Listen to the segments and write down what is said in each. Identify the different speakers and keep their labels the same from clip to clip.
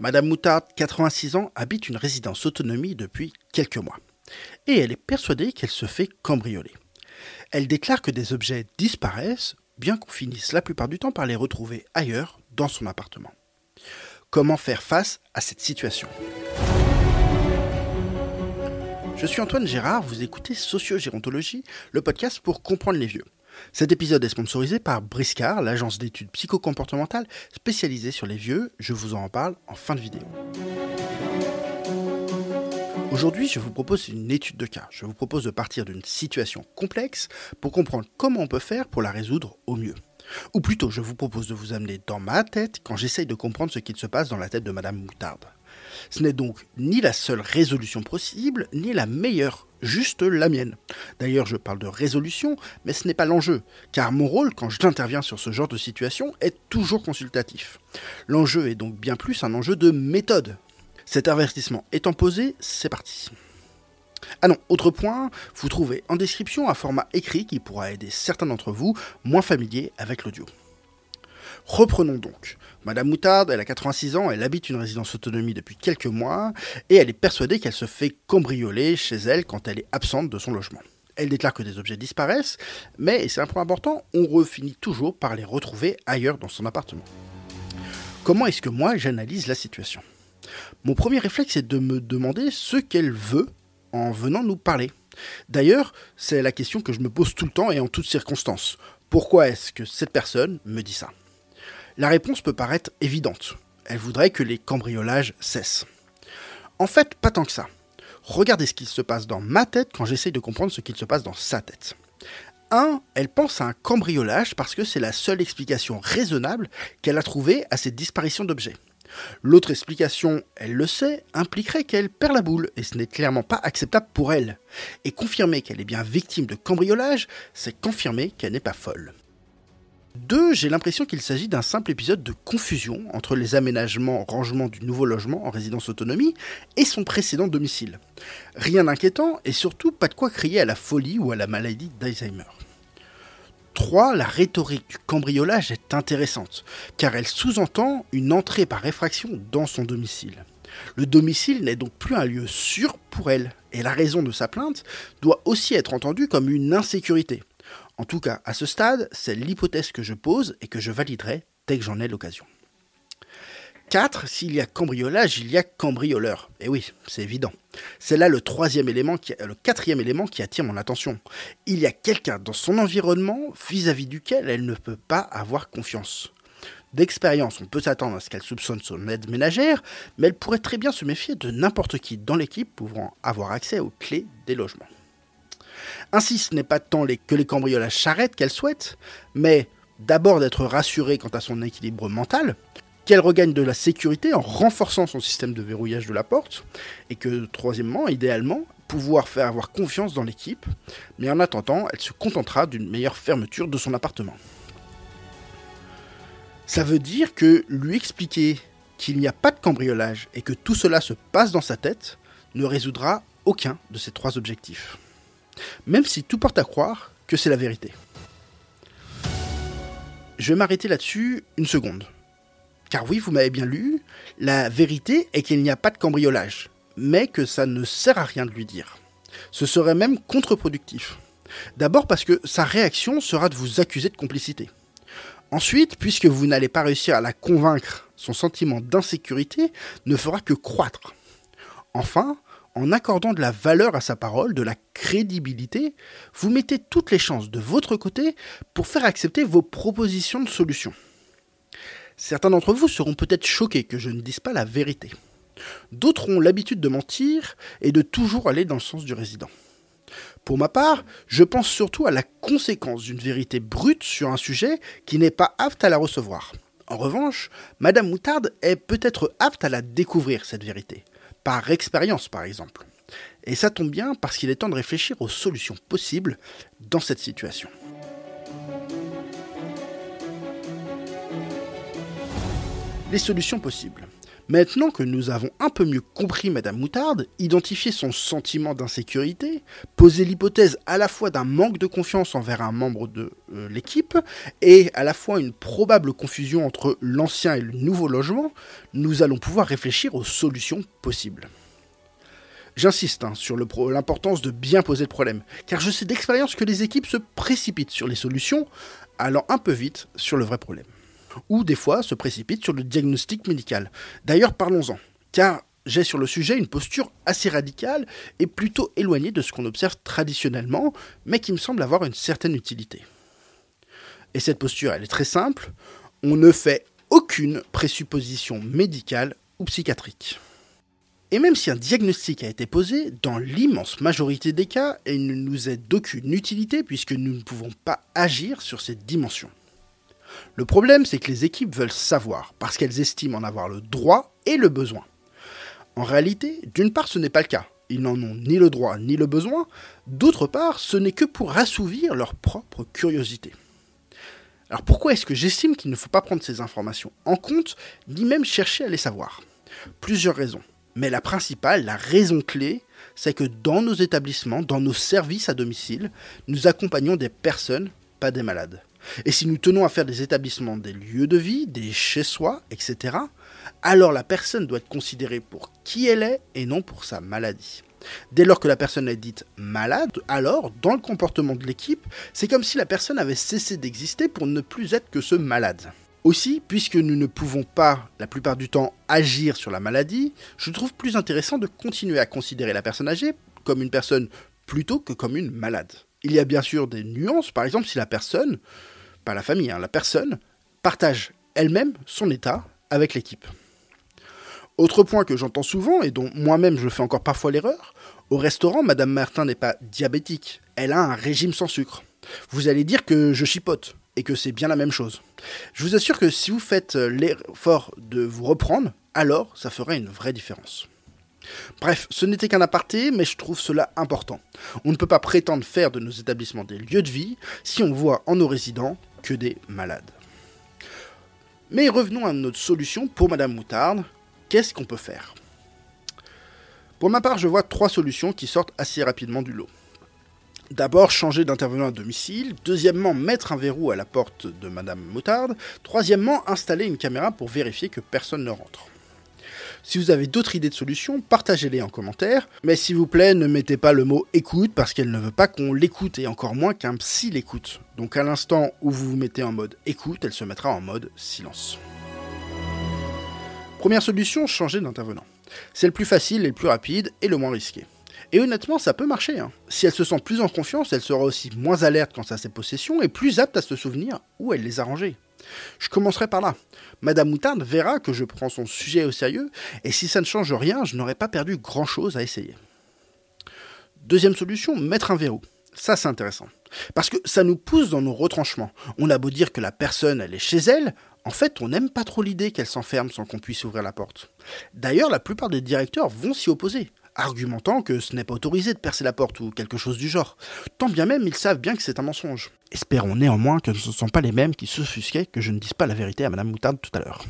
Speaker 1: Madame Moutarde, 86 ans, habite une résidence autonomie depuis quelques mois. Et elle est persuadée qu'elle se fait cambrioler. Elle déclare que des objets disparaissent, bien qu'on finisse la plupart du temps par les retrouver ailleurs, dans son appartement. Comment faire face à cette situation? Je suis Antoine Gérard, vous écoutez Sociogérontologie, le podcast pour comprendre les vieux. Cet épisode est sponsorisé par Briscard, l'agence d'études psychocomportementales spécialisée sur les vieux. Je vous en parle en fin de vidéo. Aujourd'hui, je vous propose une étude de cas. Je vous propose de partir d'une situation complexe pour comprendre comment on peut faire pour la résoudre au mieux. Ou plutôt, je vous propose de vous amener dans ma tête quand j'essaye de comprendre ce qu'il se passe dans la tête de Madame Moutarde. Ce n'est donc ni la seule résolution possible, ni la meilleure, juste la mienne. D'ailleurs, je parle de résolution, mais ce n'est pas l'enjeu, car mon rôle, quand j'interviens sur ce genre de situation, est toujours consultatif. L'enjeu est donc bien plus un enjeu de méthode. Cet avertissement étant posé, c'est parti. Ah non, autre point, vous trouvez en description un format écrit qui pourra aider certains d'entre vous moins familiers avec l'audio. Reprenons donc. Madame Moutarde, elle a 86 ans, elle habite une résidence autonomie depuis quelques mois, et elle est persuadée qu'elle se fait cambrioler chez elle quand elle est absente de son logement. Elle déclare que des objets disparaissent, mais, et c'est un point important, on finit toujours par les retrouver ailleurs dans son appartement. Comment est-ce que moi j'analyse la situation? Mon premier réflexe est de me demander ce qu'elle veut en venant nous parler. D'ailleurs, c'est la question que je me pose tout le temps et en toutes circonstances. Pourquoi est-ce que cette personne me dit ça? La réponse peut paraître évidente. Elle voudrait que les cambriolages cessent. En fait, pas tant que ça. Regardez ce qu'il se passe dans ma tête quand j'essaye de comprendre ce qu'il se passe dans sa tête. 1. Elle pense à un cambriolage parce que c'est la seule explication raisonnable qu'elle a trouvée à cette disparition d'objets. L'autre explication, elle le sait, impliquerait qu'elle perd la boule, et ce n'est clairement pas acceptable pour elle. Et confirmer qu'elle est bien victime de cambriolage, c'est confirmer qu'elle n'est pas folle. 2. J'ai l'impression qu'il s'agit d'un simple épisode de confusion entre les aménagements rangements du nouveau logement en résidence autonomie et son précédent domicile. Rien d'inquiétant et surtout pas de quoi crier à la folie ou à la maladie d'Alzheimer. 3. La rhétorique du cambriolage est intéressante, car elle sous-entend une entrée par effraction dans son domicile. Le domicile n'est donc plus un lieu sûr pour elle, et la raison de sa plainte doit aussi être entendue comme une insécurité. En tout cas, à ce stade, c'est l'hypothèse que je pose et que je validerai dès que j'en ai l'occasion. 4. S'il y a cambriolage, il y a cambrioleur. Et eh oui, c'est évident. C'est là le troisième élément, qui, le quatrième élément qui attire mon attention. Il y a quelqu'un dans son environnement vis-à-vis duquel elle ne peut pas avoir confiance. D'expérience, on peut s'attendre à ce qu'elle soupçonne son aide ménagère, mais elle pourrait très bien se méfier de n'importe qui dans l'équipe pouvant avoir accès aux clés des logements. Ainsi, ce n'est pas tant que les cambriolages s'arrêtent qu'elle souhaite, mais d'abord d'être rassurée quant à son équilibre mental, qu'elle regagne de la sécurité en renforçant son système de verrouillage de la porte, et que, troisièmement, idéalement, pouvoir faire avoir confiance dans l'équipe, mais en attendant, elle se contentera d'une meilleure fermeture de son appartement. Ça veut dire que lui expliquer qu'il n'y a pas de cambriolage et que tout cela se passe dans sa tête ne résoudra aucun de ces trois objectifs même si tout porte à croire que c'est la vérité. Je vais m'arrêter là-dessus une seconde. Car oui, vous m'avez bien lu, la vérité est qu'il n'y a pas de cambriolage, mais que ça ne sert à rien de lui dire. Ce serait même contre-productif. D'abord parce que sa réaction sera de vous accuser de complicité. Ensuite, puisque vous n'allez pas réussir à la convaincre, son sentiment d'insécurité ne fera que croître. Enfin, en accordant de la valeur à sa parole, de la crédibilité, vous mettez toutes les chances de votre côté pour faire accepter vos propositions de solutions. Certains d'entre vous seront peut-être choqués que je ne dise pas la vérité. D'autres ont l'habitude de mentir et de toujours aller dans le sens du résident. Pour ma part, je pense surtout à la conséquence d'une vérité brute sur un sujet qui n'est pas apte à la recevoir. En revanche, Madame Moutarde est peut-être apte à la découvrir, cette vérité par expérience par exemple. Et ça tombe bien parce qu'il est temps de réfléchir aux solutions possibles dans cette situation. Les solutions possibles. Maintenant que nous avons un peu mieux compris Madame Moutarde, identifié son sentiment d'insécurité, posé l'hypothèse à la fois d'un manque de confiance envers un membre de euh, l'équipe et à la fois une probable confusion entre l'ancien et le nouveau logement, nous allons pouvoir réfléchir aux solutions possibles. J'insiste hein, sur l'importance de bien poser le problème, car je sais d'expérience que les équipes se précipitent sur les solutions, allant un peu vite sur le vrai problème. Ou des fois se précipitent sur le diagnostic médical. D'ailleurs, parlons-en, car j'ai sur le sujet une posture assez radicale et plutôt éloignée de ce qu'on observe traditionnellement, mais qui me semble avoir une certaine utilité. Et cette posture, elle est très simple, on ne fait aucune présupposition médicale ou psychiatrique. Et même si un diagnostic a été posé, dans l'immense majorité des cas, il ne nous est d'aucune utilité puisque nous ne pouvons pas agir sur cette dimension. Le problème, c'est que les équipes veulent savoir, parce qu'elles estiment en avoir le droit et le besoin. En réalité, d'une part, ce n'est pas le cas. Ils n'en ont ni le droit ni le besoin. D'autre part, ce n'est que pour assouvir leur propre curiosité. Alors pourquoi est-ce que j'estime qu'il ne faut pas prendre ces informations en compte, ni même chercher à les savoir? Plusieurs raisons. Mais la principale, la raison clé, c'est que dans nos établissements, dans nos services à domicile, nous accompagnons des personnes, pas des malades. Et si nous tenons à faire des établissements des lieux de vie, des chez-soi, etc., alors la personne doit être considérée pour qui elle est et non pour sa maladie. Dès lors que la personne est dite malade, alors, dans le comportement de l'équipe, c'est comme si la personne avait cessé d'exister pour ne plus être que ce malade. Aussi, puisque nous ne pouvons pas, la plupart du temps, agir sur la maladie, je trouve plus intéressant de continuer à considérer la personne âgée comme une personne plutôt que comme une malade. Il y a bien sûr des nuances, par exemple si la personne, pas la famille, hein, la personne, partage elle-même son état avec l'équipe. Autre point que j'entends souvent et dont moi-même je fais encore parfois l'erreur, au restaurant, Madame Martin n'est pas diabétique, elle a un régime sans sucre. Vous allez dire que je chipote et que c'est bien la même chose. Je vous assure que si vous faites l'effort de vous reprendre, alors ça ferait une vraie différence. Bref, ce n'était qu'un aparté, mais je trouve cela important. On ne peut pas prétendre faire de nos établissements des lieux de vie si on voit en nos résidents que des malades. Mais revenons à notre solution pour Madame Moutarde. Qu'est-ce qu'on peut faire? Pour ma part, je vois trois solutions qui sortent assez rapidement du lot. D'abord, changer d'intervenant à domicile. Deuxièmement, mettre un verrou à la porte de Madame Moutarde. Troisièmement, installer une caméra pour vérifier que personne ne rentre. Si vous avez d'autres idées de solutions, partagez-les en commentaire. Mais s'il vous plaît, ne mettez pas le mot écoute parce qu'elle ne veut pas qu'on l'écoute et encore moins qu'un psy l'écoute. Donc à l'instant où vous vous mettez en mode écoute, elle se mettra en mode silence. Première solution, changer d'intervenant. C'est le plus facile le plus rapide et le moins risqué. Et honnêtement, ça peut marcher. Hein. Si elle se sent plus en confiance, elle sera aussi moins alerte quant à ses possessions et plus apte à se souvenir où elle les a rangées. Je commencerai par là. Madame Moutarde verra que je prends son sujet au sérieux, et si ça ne change rien, je n'aurai pas perdu grand-chose à essayer. Deuxième solution, mettre un verrou. Ça, c'est intéressant. Parce que ça nous pousse dans nos retranchements. On a beau dire que la personne, elle est chez elle, en fait, on n'aime pas trop l'idée qu'elle s'enferme sans qu'on puisse ouvrir la porte. D'ailleurs, la plupart des directeurs vont s'y opposer, argumentant que ce n'est pas autorisé de percer la porte ou quelque chose du genre, tant bien même ils savent bien que c'est un mensonge. Espérons néanmoins que ce ne sont pas les mêmes qui s'offusquaient que je ne dise pas la vérité à Madame Moutarde tout à l'heure.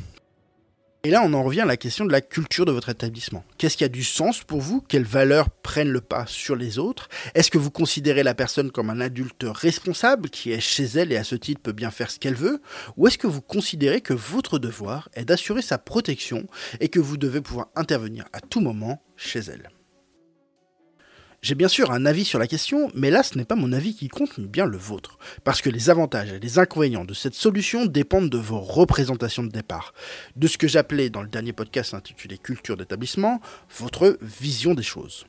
Speaker 1: Et là, on en revient à la question de la culture de votre établissement. Qu'est-ce qui a du sens pour vous? Quelles valeurs prennent le pas sur les autres? Est-ce que vous considérez la personne comme un adulte responsable qui est chez elle et à ce titre peut bien faire ce qu'elle veut? Ou est-ce que vous considérez que votre devoir est d'assurer sa protection et que vous devez pouvoir intervenir à tout moment chez elle? J'ai bien sûr un avis sur la question, mais là ce n'est pas mon avis qui compte, mais bien le vôtre. Parce que les avantages et les inconvénients de cette solution dépendent de vos représentations de départ. De ce que j'appelais dans le dernier podcast intitulé Culture d'établissement, votre vision des choses.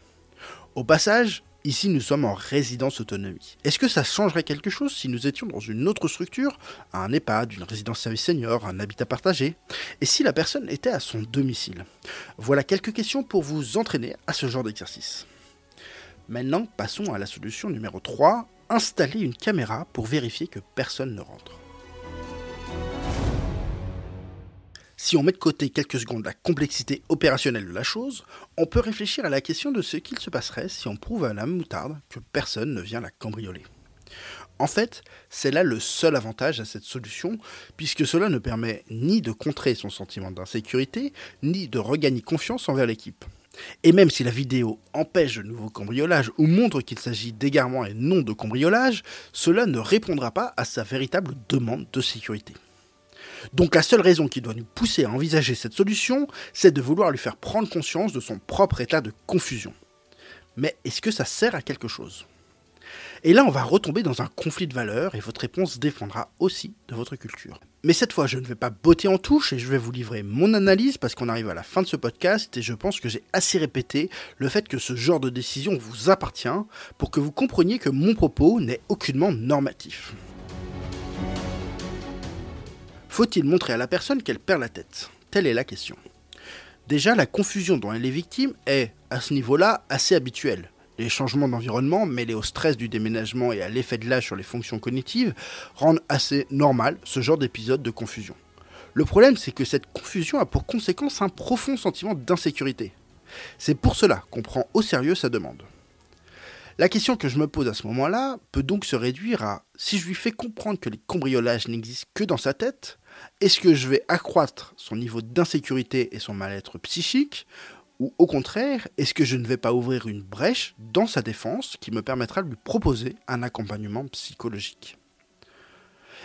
Speaker 1: Au passage, Ici, nous sommes en résidence autonomie. Est-ce que ça changerait quelque chose si nous étions dans une autre structure, un EHPAD, une résidence service senior, un habitat partagé? Et si la personne était à son domicile? Voilà quelques questions pour vous entraîner à ce genre d'exercice. Maintenant, passons à la solution numéro 3, installer une caméra pour vérifier que personne ne rentre. Si on met de côté quelques secondes la complexité opérationnelle de la chose, on peut réfléchir à la question de ce qu'il se passerait si on prouve à la moutarde que personne ne vient la cambrioler. En fait, c'est là le seul avantage à cette solution, puisque cela ne permet ni de contrer son sentiment d'insécurité, ni de regagner confiance envers l'équipe. Et même si la vidéo empêche de nouveaux cambriolages ou montre qu'il s'agit d'égarement et non de cambriolage, cela ne répondra pas à sa véritable demande de sécurité. Donc la seule raison qui doit nous pousser à envisager cette solution, c'est de vouloir lui faire prendre conscience de son propre état de confusion. Mais est-ce que ça sert à quelque chose? Et là, on va retomber dans un conflit de valeurs et votre réponse défendra aussi de votre culture. Mais cette fois, je ne vais pas botter en touche et je vais vous livrer mon analyse parce qu'on arrive à la fin de ce podcast et je pense que j'ai assez répété le fait que ce genre de décision vous appartient pour que vous compreniez que mon propos n'est aucunement normatif. Faut-il montrer à la personne qu'elle perd la tête? Telle est la question. Déjà, la confusion dont elle est victime est, à ce niveau-là, assez habituelle. Les changements d'environnement, mêlés au stress du déménagement et à l'effet de l'âge sur les fonctions cognitives, rendent assez normal ce genre d'épisode de confusion. Le problème, c'est que cette confusion a pour conséquence un profond sentiment d'insécurité. C'est pour cela qu'on prend au sérieux sa demande. La question que je me pose à ce moment-là peut donc se réduire à si je lui fais comprendre que les cambriolages n'existent que dans sa tête, est-ce que je vais accroître son niveau d'insécurité et son mal-être psychique ou au contraire, est-ce que je ne vais pas ouvrir une brèche dans sa défense qui me permettra de lui proposer un accompagnement psychologique?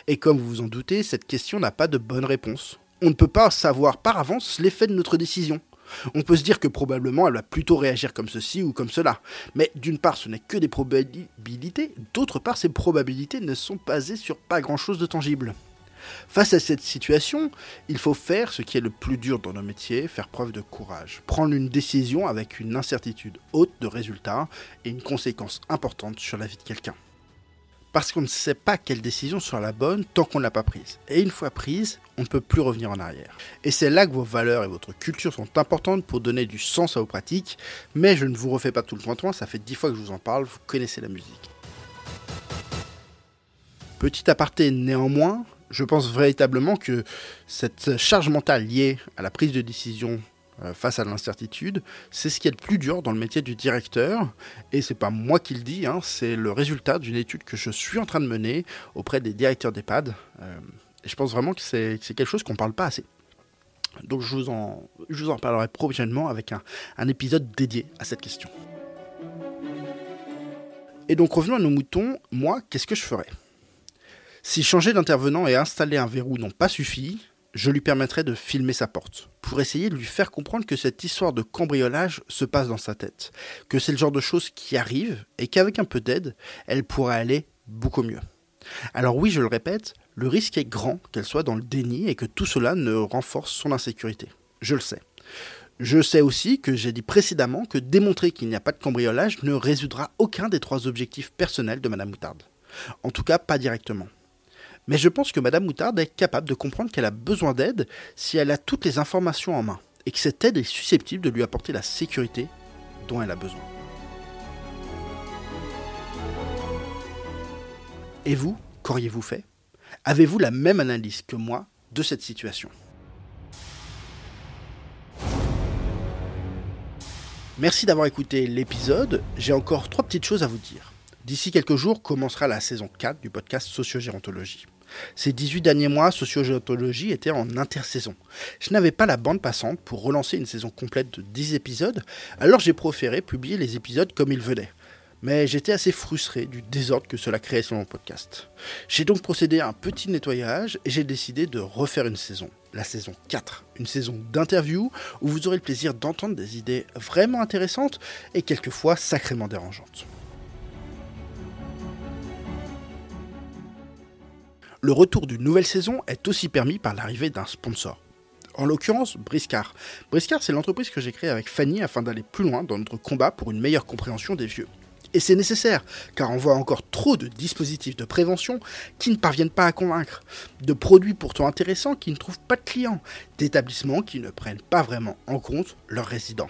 Speaker 1: Et comme vous vous en doutez, cette question n'a pas de bonne réponse. On ne peut pas savoir par avance l'effet de notre décision. On peut se dire que probablement elle va plutôt réagir comme ceci ou comme cela. Mais d'une part, ce n'est que des probabilités, d'autre part, ces probabilités ne sont basées sur pas grand-chose de tangible. Face à cette situation, il faut faire ce qui est le plus dur dans nos métiers, faire preuve de courage. Prendre une décision avec une incertitude haute de résultats et une conséquence importante sur la vie de quelqu'un. Parce qu'on ne sait pas quelle décision sera la bonne tant qu'on ne l'a pas prise. Et une fois prise, on ne peut plus revenir en arrière. Et c'est là que vos valeurs et votre culture sont importantes pour donner du sens à vos pratiques. Mais je ne vous refais pas tout le point ça fait dix fois que je vous en parle, vous connaissez la musique. Petit aparté néanmoins, je pense véritablement que cette charge mentale liée à la prise de décision euh, face à l'incertitude, c'est ce qui est le plus dur dans le métier du directeur. Et c'est pas moi qui le dis, hein, c'est le résultat d'une étude que je suis en train de mener auprès des directeurs d'EHPAD. Euh, et je pense vraiment que c'est quelque chose qu'on ne parle pas assez. Donc je vous en, parlerai prochainement avec un épisode dédié à cette question. Et donc revenons à nos moutons, moi, qu'est-ce que je ferais? Si changer d'intervenant et installer un verrou n'ont pas suffi, je lui permettrai de filmer sa porte, pour essayer de lui faire comprendre que cette histoire de cambriolage se passe dans sa tête, que c'est le genre de choses qui arrivent et qu'avec un peu d'aide, elle pourrait aller beaucoup mieux. Alors oui, je le répète, le risque est grand qu'elle soit dans le déni et que tout cela ne renforce son insécurité. Je le sais. Je sais aussi que j'ai dit précédemment que démontrer qu'il n'y a pas de cambriolage ne résoudra aucun des trois objectifs personnels de Madame Moutarde. En tout cas, pas directement. Mais je pense que Madame Moutarde est capable de comprendre qu'elle a besoin d'aide si elle a toutes les informations en main, et que cette aide est susceptible de lui apporter la sécurité dont elle a besoin. Et vous, qu'auriez-vous fait? Avez-vous la même analyse que moi de cette situation? Merci d'avoir écouté l'épisode. J'ai encore trois petites choses à vous dire. D'ici quelques jours commencera la saison 4 du podcast Sociogérontologie. Ces 18 derniers mois, Sociogéontologie était en intersaison. Je n'avais pas la bande passante pour relancer une saison complète de 10 épisodes, alors j'ai préféré publier les épisodes comme ils venaient. Mais j'étais assez frustré du désordre que cela créait sur mon podcast. J'ai donc procédé à un petit nettoyage et j'ai décidé de refaire une saison, la saison 4, une saison d'interviews où vous aurez le plaisir d'entendre des idées vraiment intéressantes et quelquefois sacrément dérangeantes. Le retour d'une nouvelle saison est aussi permis par l'arrivée d'un sponsor. En l'occurrence, Briscard. Briscard, c'est l'entreprise que j'ai créée avec Fanny afin d'aller plus loin dans notre combat pour une meilleure compréhension des vieux. Et c'est nécessaire, car on voit encore trop de dispositifs de prévention qui ne parviennent pas à convaincre, de produits pourtant intéressants qui ne trouvent pas de clients, d'établissements qui ne prennent pas vraiment en compte leurs résidents.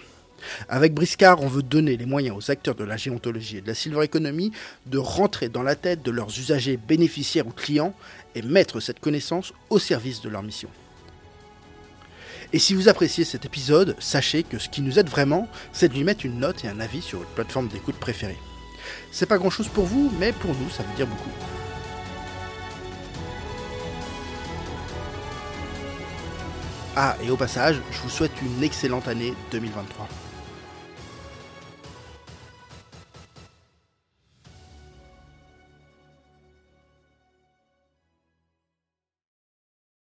Speaker 1: Avec Briscard, on veut donner les moyens aux acteurs de la géontologie et de la silver economy de rentrer dans la tête de leurs usagers, bénéficiaires ou clients et mettre cette connaissance au service de leur mission. Et si vous appréciez cet épisode, sachez que ce qui nous aide vraiment, c'est de lui mettre une note et un avis sur votre plateforme d'écoute préférée. C'est pas grand chose pour vous, mais pour nous, ça veut dire beaucoup. Ah, et au passage, je vous souhaite une excellente année 2023.